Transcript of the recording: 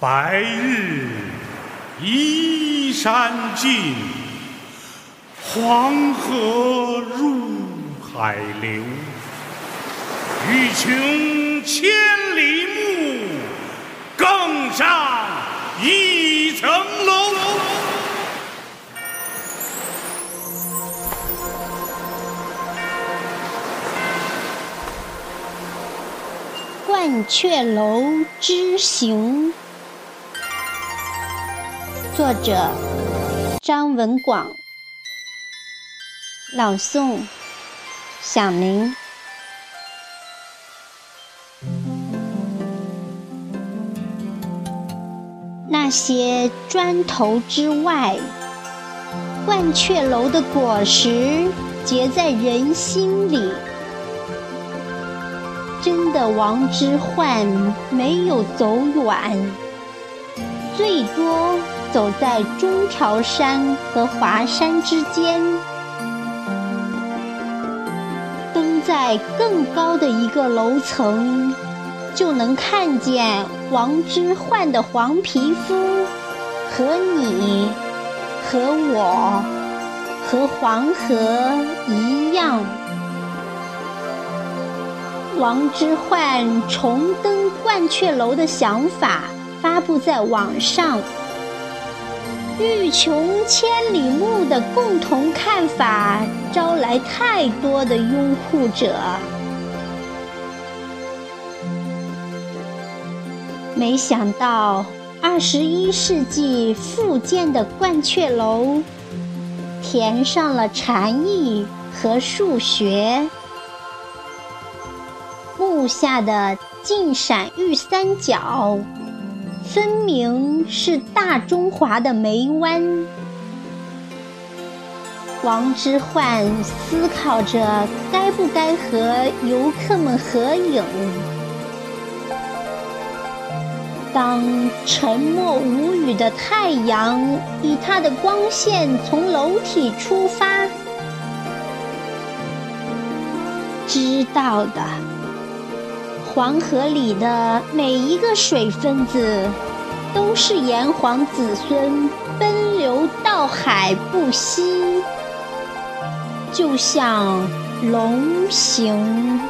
白日依山尽，黄河入海流。欲穷千里目，更上一层楼。《鹳雀楼之行》作者张文广，朗诵响铃。那些砖头之外，鹳雀楼的果实结在人心里。真的王之涣没有走远，最多走在中条山和华山之间，登在更高的一个楼层，就能看见王之涣的黄皮肤和你、和我、和黄河一样。王之涣重登鹳雀楼的想法发布在网上，欲穷千里目的共同看法招来太多的拥护者。没想到，二十一世纪复建的鹳雀楼，填上了禅意和数学。木下的金闪玉三角，分明是大中华的梅湾。王之涣思考着该不该和游客们合影。当沉默无语的太阳以它的光线从楼体出发，知道的。黄河里的每一个水分子，都是炎黄子孙奔流到海不息，就像龙行。